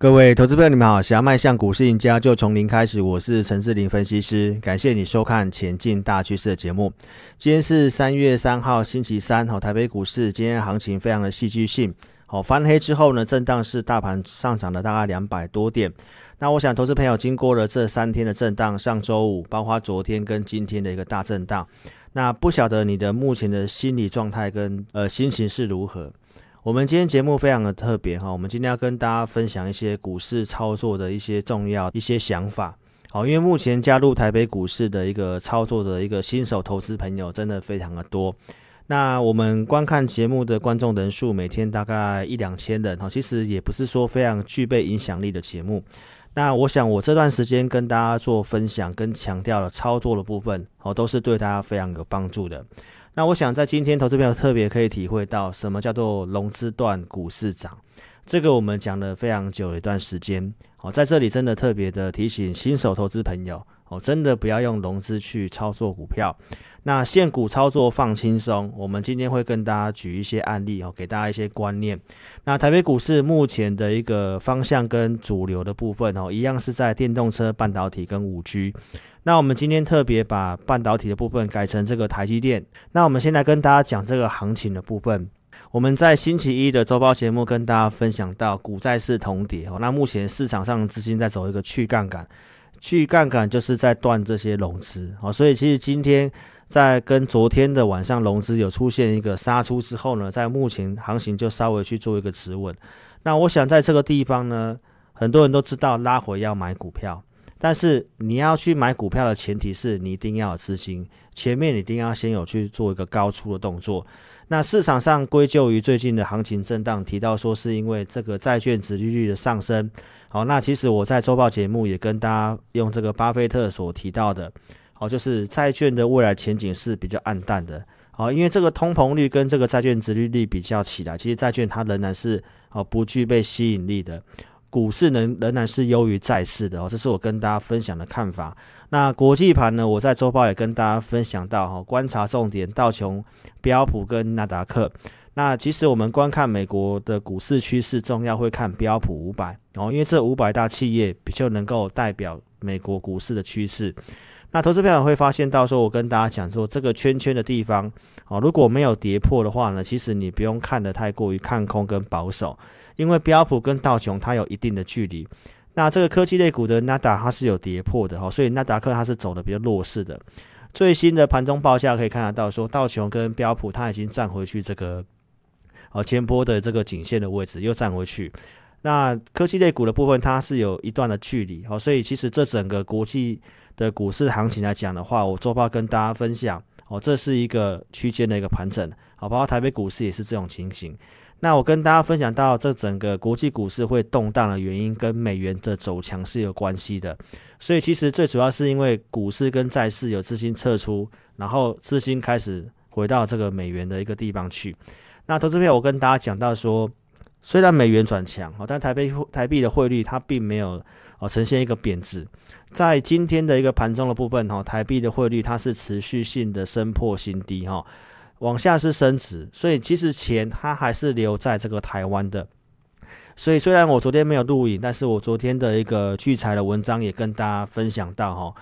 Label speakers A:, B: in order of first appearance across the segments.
A: 各位投资朋友，你们好！想要迈向股市赢家，就从零开始。我是陈志霖分析师，感谢你收看《前进大趋势》的节目。今天是三月三号，星期三。好，台北股市今天行情非常的戏剧性。好，翻黑之后呢，震荡是大盘上涨了大概两百多点。那我想，投资朋友经过了这三天的震荡，上周五包括昨天跟今天的一个大震荡，那不晓得你的目前的心理状态跟呃心情是如何？我们今天节目非常的特别哈，我们今天要跟大家分享一些股市操作的一些重要一些想法。好，因为目前加入台北股市的一个操作的一个新手投资朋友真的非常的多。那我们观看节目的观众人数每天大概一两千人哈，其实也不是说非常具备影响力的节目。那我想我这段时间跟大家做分享跟强调的操作的部分，哦，都是对大家非常有帮助的。那我想在今天投资朋友特别可以体会到什么叫做融资断股市涨，这个我们讲了非常久一段时间。哦，在这里真的特别的提醒新手投资朋友，哦，真的不要用融资去操作股票。那现股操作放轻松，我们今天会跟大家举一些案例哦，给大家一些观念。那台北股市目前的一个方向跟主流的部分哦，一样是在电动车、半导体跟五 G。那我们今天特别把半导体的部分改成这个台积电。那我们先来跟大家讲这个行情的部分。我们在星期一的周报节目跟大家分享到，股债市同跌哦。那目前市场上资金在走一个去杠杆，去杠杆就是在断这些融资哦。所以其实今天在跟昨天的晚上融资有出现一个杀出之后呢，在目前行情就稍微去做一个止稳。那我想在这个地方呢，很多人都知道拉回要买股票。但是你要去买股票的前提是你一定要有资金，前面你一定要先有去做一个高出的动作。那市场上归咎于最近的行情震荡，提到说是因为这个债券殖利率的上升。好，那其实我在周报节目也跟大家用这个巴菲特所提到的，好，就是债券的未来前景是比较暗淡的。好，因为这个通膨率跟这个债券殖利率比较起来，其实债券它仍然是好不具备吸引力的。股市能仍然是优于债市的哦，这是我跟大家分享的看法。那国际盘呢？我在周报也跟大家分享到哈，观察重点道琼、标普跟纳达克。那其实我们观看美国的股市趋势，重要会看标普五百哦，因为这五百大企业比较能够代表美国股市的趋势。那投资朋友会发现到说，我跟大家讲说，这个圈圈的地方哦，如果没有跌破的话呢，其实你不用看得太过于看空跟保守。因为标普跟道琼它有一定的距离，那这个科技类股的纳达它是有跌破的哈，所以纳达克它是走的比较弱势的。最新的盘中报价可以看得到，说道琼跟标普它已经站回去这个呃前波的这个颈线的位置，又站回去。那科技类股的部分它是有一段的距离哦，所以其实这整个国际的股市行情来讲的话，我周报跟大家分享哦，这是一个区间的一个盘整，好，包括台北股市也是这种情形。那我跟大家分享到，这整个国际股市会动荡的原因跟美元的走强是有关系的，所以其实最主要是因为股市跟债市有资金撤出，然后资金开始回到这个美元的一个地方去。那投资票我跟大家讲到说，虽然美元转强，但台币台币的汇率它并没有哦呈现一个贬值，在今天的一个盘中的部分哈，台币的汇率它是持续性的升破新低哈。往下是升值，所以其实钱它还是留在这个台湾的。所以虽然我昨天没有录影，但是我昨天的一个聚财的文章也跟大家分享到哈，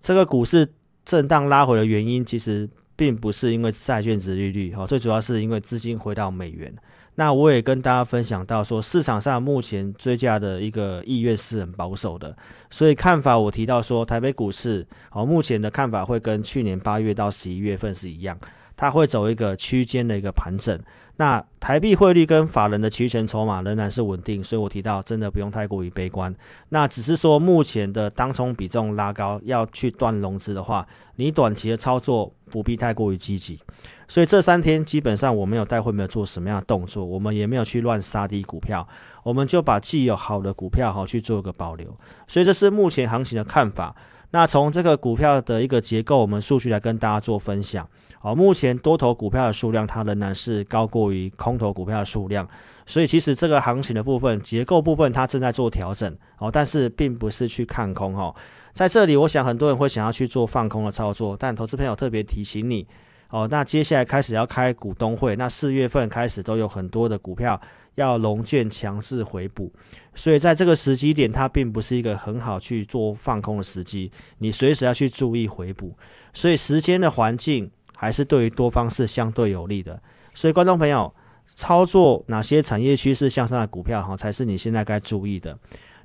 A: 这个股市震荡拉回的原因，其实并不是因为债券殖利率哈，最主要是因为资金回到美元。那我也跟大家分享到说，市场上目前追加的一个意愿是很保守的，所以看法我提到说，台北股市哦，目前的看法会跟去年八月到十一月份是一样。它会走一个区间的一个盘整，那台币汇率跟法人的期权筹码仍然是稳定，所以我提到真的不用太过于悲观。那只是说目前的当冲比重拉高，要去断融资的话，你短期的操作不必太过于积极。所以这三天基本上我没有带会没有做什么样的动作，我们也没有去乱杀低股票，我们就把既有好的股票哈去做一个保留。所以这是目前行情的看法。那从这个股票的一个结构，我们数据来跟大家做分享。好，目前多头股票的数量它仍然是高过于空头股票的数量，所以其实这个行情的部分结构部分它正在做调整，哦，但是并不是去看空哦。在这里，我想很多人会想要去做放空的操作，但投资朋友特别提醒你，哦，那接下来开始要开股东会，那四月份开始都有很多的股票要融券强势回补，所以在这个时机点，它并不是一个很好去做放空的时机，你随时要去注意回补，所以时间的环境还是对于多方是相对有利的，所以观众朋友，操作哪些产业趋势向上的股票哈，才是你现在该注意的。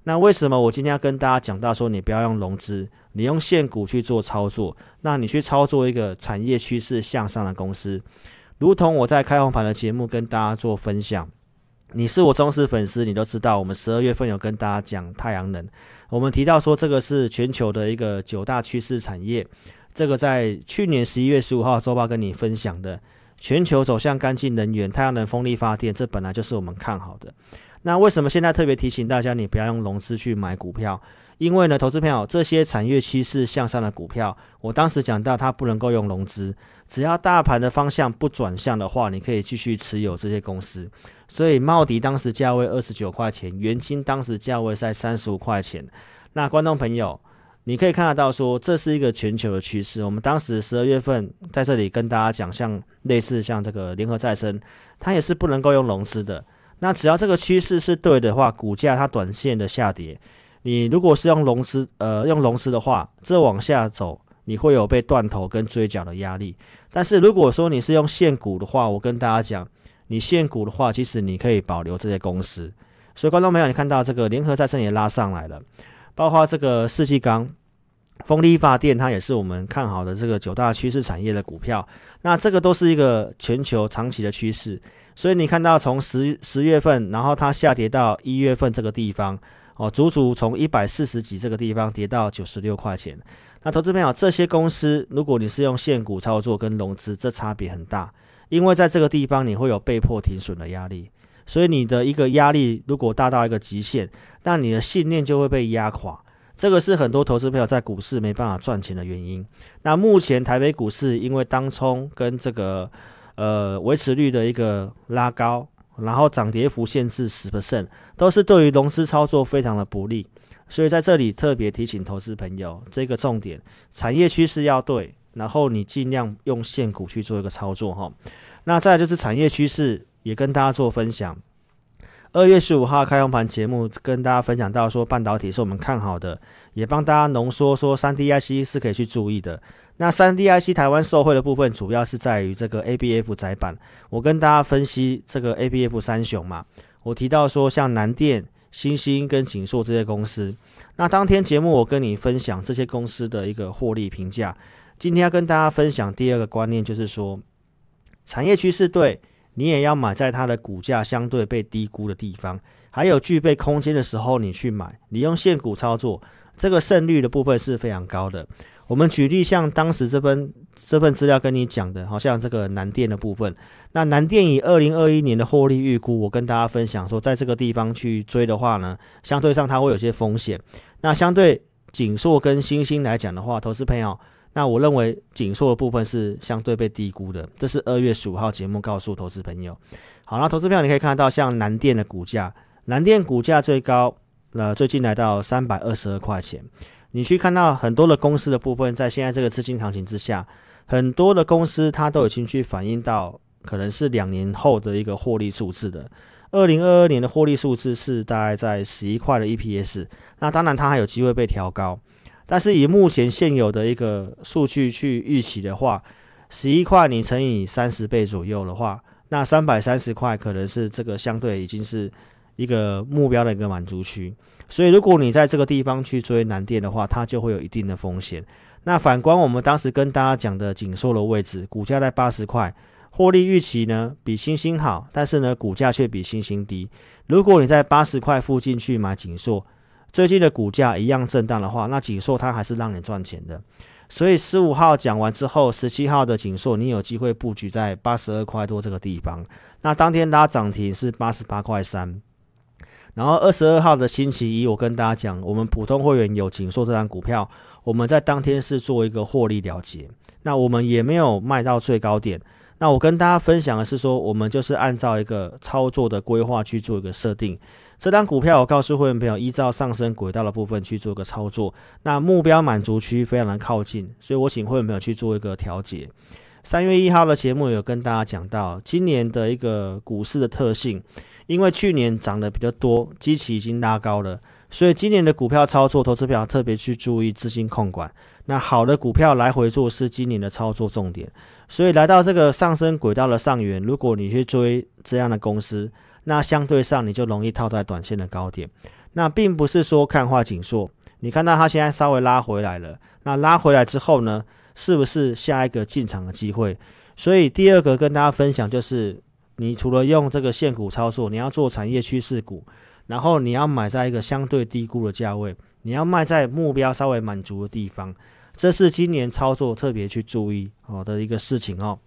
A: 那为什么我今天要跟大家讲到说，你不要用融资，你用现股去做操作？那你去操作一个产业趋势向上的公司，如同我在开红盘的节目跟大家做分享。你是我忠实粉丝，你都知道，我们十二月份有跟大家讲太阳能，我们提到说这个是全球的一个九大趋势产业。这个在去年十一月十五号周报跟你分享的，全球走向干净能源，太阳能、风力发电，这本来就是我们看好的。那为什么现在特别提醒大家，你不要用融资去买股票？因为呢，投资朋友，这些产业趋势向上的股票，我当时讲到它不能够用融资，只要大盘的方向不转向的话，你可以继续持有这些公司。所以茂迪当时价位二十九块钱，元晶当时价位在三十五块钱。那观众朋友，你可以看得到说，这是一个全球的趋势。我们当时十二月份在这里跟大家讲，像类似像这个联合再生，它也是不能够用融资的。那只要这个趋势是对的话，股价它短线的下跌，你如果是用融资，呃，用融资的话，这往下走，你会有被断头跟追缴的压力。但是如果说你是用现股的话，我跟大家讲，你现股的话，其实你可以保留这些公司。所以观众朋友，你看到这个联合再生也拉上来了，包括这个世纪钢、风力发电，它也是我们看好的这个九大趋势产业的股票。那这个都是一个全球长期的趋势。所以你看到从十十月份，然后它下跌到一月份这个地方，哦，足足从一百四十几这个地方跌到九十六块钱。那投资朋友，这些公司如果你是用现股操作跟融资，这差别很大，因为在这个地方你会有被迫停损的压力，所以你的一个压力如果大到一个极限，那你的信念就会被压垮。这个是很多投资朋友在股市没办法赚钱的原因。那目前台北股市因为当冲跟这个。呃，维持率的一个拉高，然后涨跌幅限制十 percent，都是对于融资操作非常的不利。所以在这里特别提醒投资朋友，这个重点，产业趋势要对，然后你尽量用现股去做一个操作哈。那再就是产业趋势，也跟大家做分享。二月十五号开红盘节目跟大家分享到说，半导体是我们看好的，也帮大家浓缩说三 D IC 是可以去注意的。那三 D IC 台湾受惠的部分，主要是在于这个 ABF 载板。我跟大家分析这个 ABF 三雄嘛，我提到说像南电、欣兴跟景硕这些公司。那当天节目我跟你分享这些公司的一个获利评价。今天要跟大家分享第二个观念，就是说产业趋势对，你也要买在它的股价相对被低估的地方，还有具备空间的时候，你去买。你用现股操作，这个胜率的部分是非常高的。我们举例，像当时这份这份资料跟你讲的，好像这个南电的部分。那南电以二零二一年的获利预估，我跟大家分享说，在这个地方去追的话呢，相对上它会有些风险。那相对景硕跟欣兴来讲的话，投资朋友，那我认为紧缩的部分是相对被低估的。这是二月十五号节目告诉投资朋友。好，那投资票你可以看到，像南电的股价，南电股价最高，呃，最近来到三百二十二块钱。你去看到很多的公司的部分，在现在这个资金行情之下，很多的公司它都已经去反映到可能是两年后的一个获利数字的。二零二二年的获利数字是大概在十一块的 EPS，那当然它还有机会被调高，但是以目前现有的一个数据去预期的话，十一块你乘以三十倍左右的话，那三百三十块可能是这个相对已经是一个目标的一个满足区。所以，如果你在这个地方去追南电的话，它就会有一定的风险。那反观我们当时跟大家讲的景硕的位置，股价在八十块，获利预期呢比星星好，但是呢股价却比星星低。如果你在八十块附近去买景硕，最近的股价一样震荡的话，那景硕它还是让你赚钱的。所以十五号讲完之后，十七号的景硕你有机会布局在八十二块多这个地方。那当天拉涨停是八十八块三。然后二十二号的星期一，我跟大家讲，我们普通会员有景硕这张股票，我们在当天是做一个获利了结，那我们也没有卖到最高点。那我跟大家分享的是说，我们就是按照一个操作的规划去做一个设定。这张股票我告诉会员朋友，依照上升轨道的部分去做个操作，那目标满足区非常的靠近，所以我请会员朋友去做一个调节。三月一号的节目有跟大家讲到今年的一个股市的特性，因为去年涨得比较多，基期已经拉高了，所以今年的股票操作，投资票特别去注意资金控管。那好的股票来回做是今年的操作重点，所以来到这个上升轨道的上缘，如果你去追这样的公司，那相对上你就容易套在短线的高点。那并不是说看坏景硕，你看到它现在稍微拉回来了，那拉回来之后呢，是不是下一个进场的机会？所以第二个跟大家分享就是，你除了用这个现股操作，你要做产业趋势股，然后你要买在一个相对低估的价位。你要卖在目标稍微满足的地方，这是今年操作特别去注意哦的一个事情哦。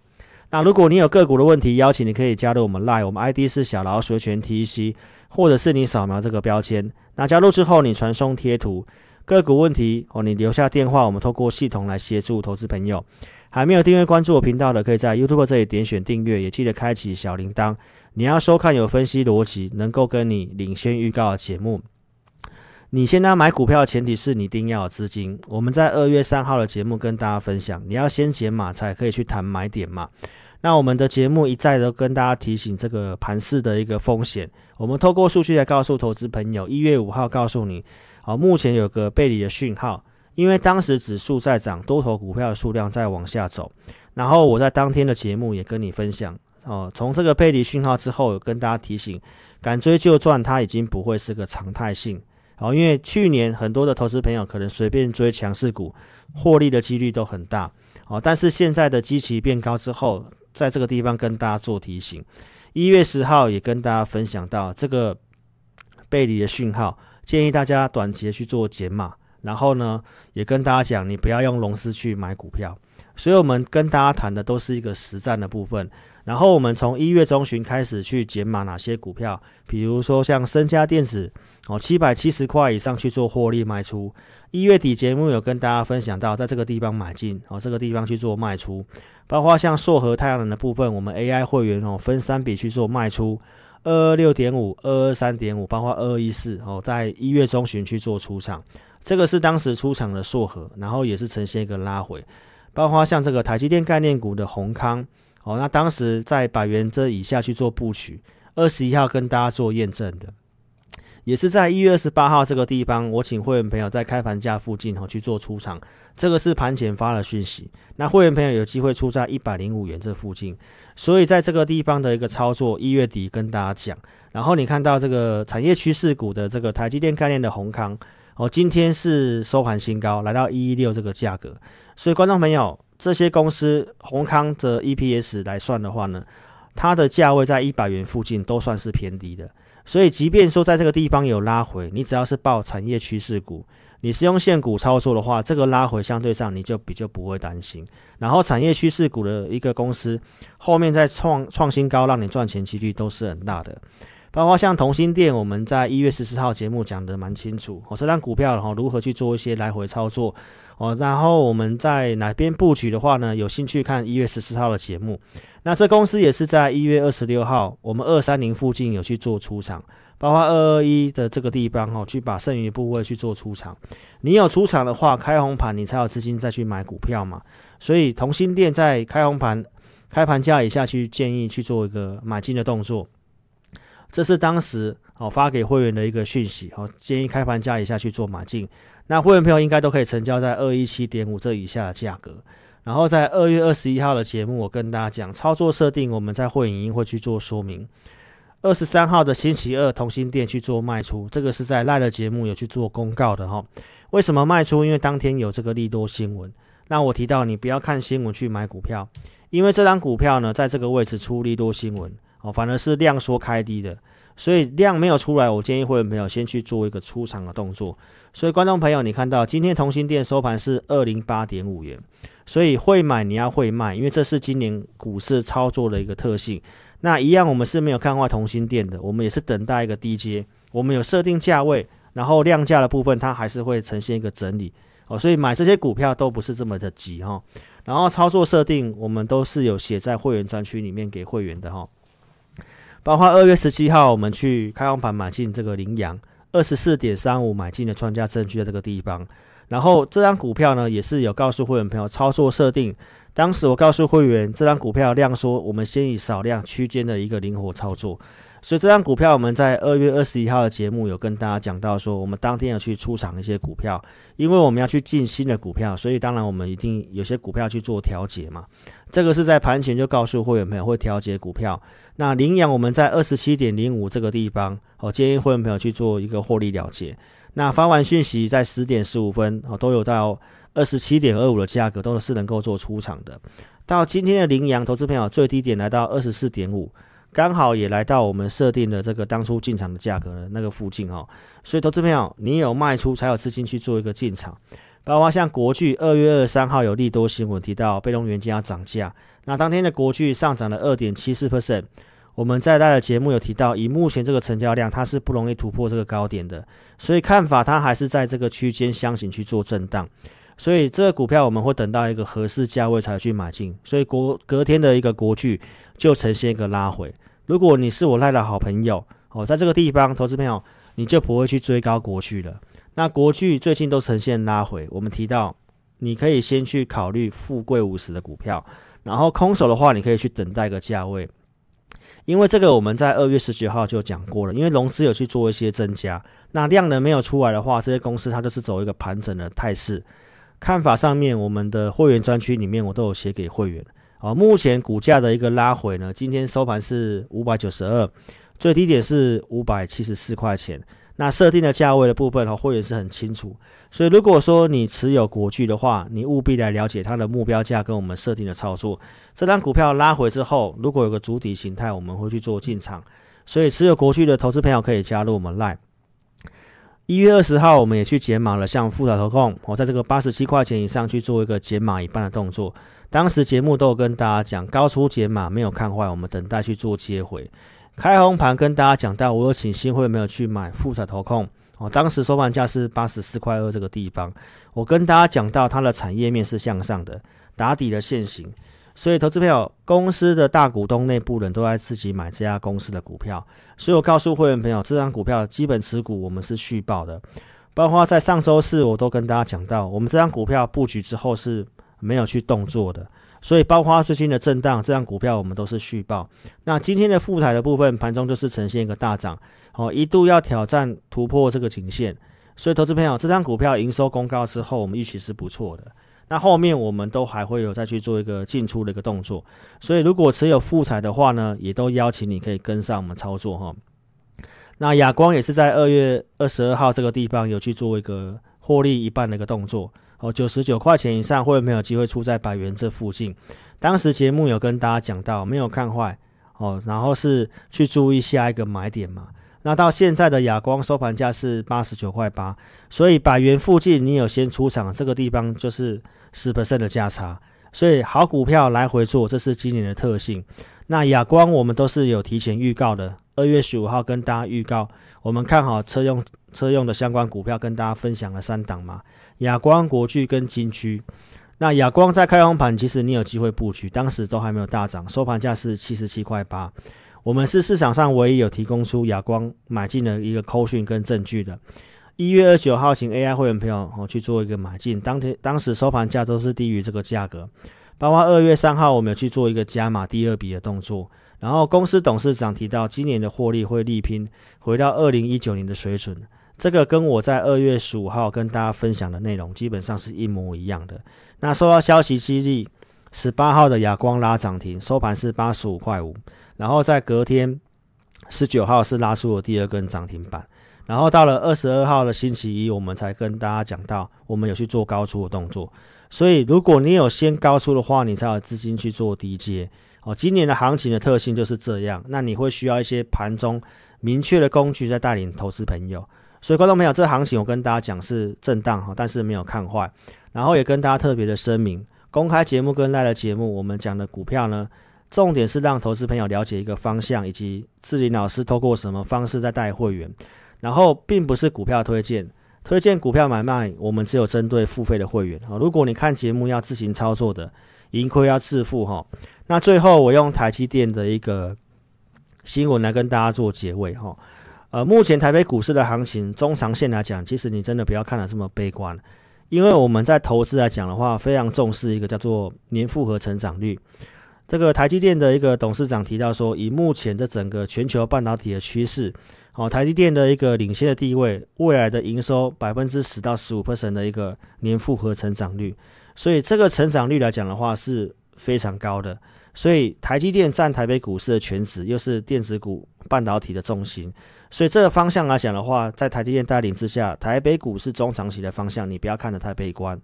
A: 那如果你有个股的问题，邀请你可以加入我们 Line，我们 ID 是小老鼠全 TC，或者是你扫描这个标签。那加入之后，你传送贴图个股问题哦，你留下电话，我们透过系统来协助投资朋友。还没有订阅关注我频道的，可以在 YouTube 这里点选订阅，也记得开启小铃铛。你要收看有分析逻辑，能够跟你领先预告的节目。你现在买股票的前提是你一定要有资金。我们在二月三号的节目跟大家分享，你要先减码才可以去谈买点嘛。那我们的节目一再的跟大家提醒这个盘势的一个风险。我们透过数据来告诉投资朋友，一月五号告诉你，好，目前有个背离的讯号，因为当时指数在涨，多头股票的数量在往下走。然后我在当天的节目也跟你分享，哦，从这个背离讯号之后，跟大家提醒，敢追就赚，它已经不会是个常态性。好，因为去年很多的投资朋友可能随便追强势股，获利的几率都很大。好，但是现在的基期变高之后，在这个地方跟大家做提醒。一月十号也跟大家分享到这个背离的讯号，建议大家短期去做减码。然后呢，也跟大家讲，你不要用龙狮去买股票。所以我们跟大家谈的都是一个实战的部分。然后我们从一月中旬开始去减码哪些股票，比如说像深佳电子。哦，七百七十块以上去做获利卖出。一月底节目有跟大家分享到，在这个地方买进，哦，这个地方去做卖出。包括像硕和太阳能的部分，我们 AI 会员哦分三笔去做卖出，二二六点五、二二三点五，包括二二一四哦，在一月中旬去做出场。这个是当时出场的硕和，然后也是呈现一个拉回。包括像这个台积电概念股的閎康，哦，那当时在百元这以下去做布局，二十一号跟大家做验证的。也是在一月二十八号这个地方，我请会员朋友在开盘价附近哈去做出场，这个是盘前发的讯息。那会员朋友有机会出在一百零五元这附近，所以在这个地方的一个操作，一月底跟大家讲。然后你看到这个产业趋势股的这个台积电概念的宏康哦，今天是收盘新高，来到一一六这个价格。所以观众朋友，这些公司宏康的 EPS 来算的话呢，它的价位在一百元附近都算是偏低的。所以，即便说在这个地方有拉回，你只要是报产业趋势股，你是用现股操作的话，这个拉回相对上你就比较不会担心。然后，产业趋势股的一个公司后面再创创新高，让你赚钱几率都是很大的。包括像同心电，我们在一月十四号节目讲得蛮清楚，哦，这张股票然后如何去做一些来回操作。哦，然后我们在哪边布局的话呢？有兴趣看一月十四号的节目。那这公司也是在一月二十六号，我们二三零附近有去做出场，包括二二一的这个地方哈，去把剩余部位去做出场。你有出场的话，开红盘你才有资金再去买股票嘛。所以同心店在开红盘、开盘价以下去建议去做一个买进的动作。这是当时哦发给会员的一个讯息哦，建议开盘价以下去做买进。那会员朋友应该都可以成交在二一七点五这以下的价格。然后在二月二十一号的节目，我跟大家讲操作设定，我们在会影音会去做说明。二十三号的星期二，同心电去做卖出，这个是在赖的节目有去做公告的哈。为什么卖出？因为当天有这个利多新闻。那我提到你不要看新闻去买股票，因为这张股票呢，在这个位置出利多新闻哦，反而是量缩开低的。所以量没有出来，我建议会员朋友先去做一个出场的动作。所以观众朋友，你看到今天同心电收盘是二零八点五元，所以会买你要会卖，因为这是今年股市操作的一个特性。那一样，我们是没有看坏同心电的，我们也是等待一个低阶，我们有设定价位，然后量价的部分它还是会呈现一个整理哦。所以买这些股票都不是这么的急哈。然后操作设定我们都是有写在会员专区里面给会员的哈。包括二月十七号，我们去开放盘买进这个羚羊，二十四点三五买进的创价证据在这个地方。然后这张股票呢，也是有告诉会员朋友操作设定。当时我告诉会员，这张股票量说，我们先以少量区间的一个灵活操作。所以这张股票我们在二月二十一号的节目有跟大家讲到说，我们当天要去出场一些股票，因为我们要去进新的股票，所以当然我们一定有些股票去做调节嘛。这个是在盘前就告诉会员朋友会调节股票。那羚羊我们在二十七点零五这个地方，我，建议会员朋友去做一个获利了结。那发完讯息在十点十五分，哦，都有到二十七点二五的价格都是能够做出场的。到今天的羚羊投资朋友最低点来到二十四点五。刚好也来到我们设定的这个当初进场的价格的那个附近哦，所以投资朋友，你有卖出才有资金去做一个进场。包括像国巨，二月二十三号有利多新闻提到被动元件要涨价，那当天的国巨上涨了二点七四 percent。我们在大的节目有提到，以目前这个成交量，它是不容易突破这个高点的，所以看法它还是在这个区间箱型去做震荡。所以这个股票我们会等到一个合适价位才去买进，所以国隔天的一个国巨就呈现一个拉回。如果你是我赖的好朋友哦，在这个地方投资朋友，你就不会去追高国巨了。那国巨最近都呈现拉回，我们提到你可以先去考虑富贵五十的股票，然后空手的话，你可以去等待一个价位，因为这个我们在二月十九号就讲过了，因为融资有去做一些增加，那量能没有出来的话，这些公司它就是走一个盘整的态势。看法上面，我们的会员专区里面我都有写给会员。好，目前股价的一个拉回呢，今天收盘是五百九十二，最低点是五百七十四块钱。那设定的价位的部分，哈，会员是很清楚。所以如果说你持有国巨的话，你务必来了解它的目标价跟我们设定的操作。这张股票拉回之后，如果有个主体形态，我们会去做进场。所以持有国巨的投资朋友可以加入我们 Line。一月二十号，我们也去解码了，像富彩投控，我在这个八十七块钱以上去做一个解码一半的动作。当时节目都有跟大家讲，高出解码没有看坏，我们等待去做接回。开红盘跟大家讲到，我有请新会没有去买富彩投控哦，当时收盘价是八十四块二这个地方，我跟大家讲到它的产业面是向上的，打底的线型。所以投资朋友，公司的大股东内部人都在自己买这家公司的股票，所以我告诉会员朋友，这张股票基本持股我们是续报的，包括在上周四我都跟大家讲到，我们这张股票布局之后是没有去动作的，所以包括最近的震荡，这张股票我们都是续报。那今天的复台的部分盘中就是呈现一个大涨，哦，一度要挑战突破这个颈线，所以投资朋友，这张股票营收公告之后，我们预期是不错的。那后面我们都还会有再去做一个进出的一个动作，所以如果持有富彩的话呢，也都邀请你可以跟上我们操作哈。那亚光也是在二月二十二号这个地方有去做一个获利一半的一个动作哦，九十九块钱以上会没有机会出在百元这附近。当时节目有跟大家讲到，没有看坏哦，然后是去注意下一个买点嘛。那到现在的亚光收盘价是八十九块八，所以百元附近你有先出场，这个地方就是十 percent 的价差，所以好股票来回做，这是今年的特性。那亚光我们都是有提前预告的，二月十五号跟大家预告，我们看好车用车用的相关股票，跟大家分享了三档嘛，亚光、国巨跟金居。那亚光在开红盘，其实你有机会布局，当时都还没有大涨，收盘价是七十七块八。我们是市场上唯一有提供出亚光买进的一个扣讯跟证据的。一月二十九号，请 AI 会员朋友哦去做一个买进，当天当时收盘价都是低于这个价格。包括二月三号，我们有去做一个加码第二笔的动作。然后公司董事长提到，今年的获利会力拼回到二零一九年的水准。这个跟我在二月十五号跟大家分享的内容基本上是一模一样的。那受到消息激励，十八号的亚光拉涨停，收盘是八十五块五。然后在隔天十九号是拉出了第二根涨停板，然后到了二十二号的星期一，我们才跟大家讲到，我们有去做高出的动作。所以如果你有先高出的话，你才有资金去做低接。哦，今年的行情的特性就是这样，那你会需要一些盘中明确的工具在带领投资朋友。所以观众朋友，这行情我跟大家讲是震荡哈，但是没有看坏。然后也跟大家特别的声明，公开节目跟赖的节目，我们讲的股票呢。重点是让投资朋友了解一个方向，以及志霖老师透过什么方式在带会员。然后并不是股票推荐，推荐股票买卖，我们只有针对付费的会员啊。如果你看节目要自行操作的，盈亏要自负哈。那最后我用台积电的一个新闻来跟大家做结尾哈。呃，目前台北股市的行情中长线来讲，其实你真的不要看得这么悲观，因为我们在投资来讲的话，非常重视一个叫做年复合成长率。这个台积电的一个董事长提到说，以目前的整个全球半导体的趋势，哦，台积电的一个领先的地位，未来的营收百分之十到十五 percent 的一个年复合成长率，所以这个成长率来讲的话是非常高的。所以台积电占台北股市的全值，又是电子股半导体的重心，所以这个方向来讲的话，在台积电带领之下，台北股市中长期的方向，你不要看得太悲观。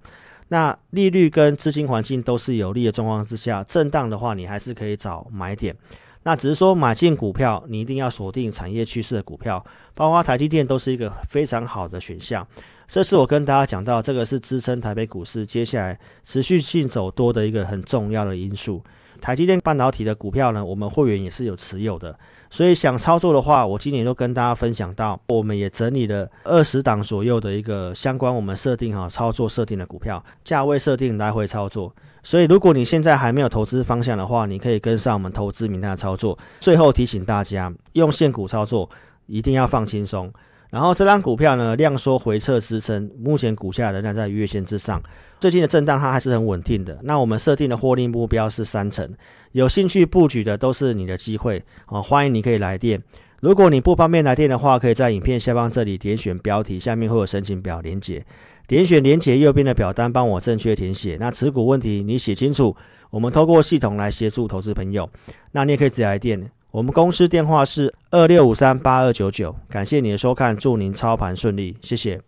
A: 那利率跟资金环境都是有利的状况之下，震荡的话，你还是可以找买点。那只是说买进股票，你一定要锁定产业趋势的股票，包括台积电都是一个非常好的选项。这是我跟大家讲到，这个是支撑台北股市接下来持续性走多的一个很重要的因素。台积电半导体的股票呢，我们会员也是有持有的，所以想操作的话，我今年都跟大家分享到，我们也整理了二十档左右的一个相关我们设定好操作设定的股票，价位设定来回操作。所以如果你现在还没有投资方向的话，你可以跟上我们投资名单的操作。最后提醒大家，用现股操作一定要放轻松。然后这张股票呢，量缩回撤支撑，目前股价仍然在月线之上。最近的震荡它还是很稳定的。那我们设定的获利目标是三成，有兴趣布局的都是你的机会哦。欢迎你可以来电。如果你不方便来电的话，可以在影片下方这里点选标题，下面会有申请表连结，点选连结右边的表单，帮我正确填写。那持股问题你写清楚，我们透过系统来协助投资朋友。那你也可以直接来电。我们公司电话是二六五三八二九九，感谢你的收看，祝您操盘顺利，谢谢。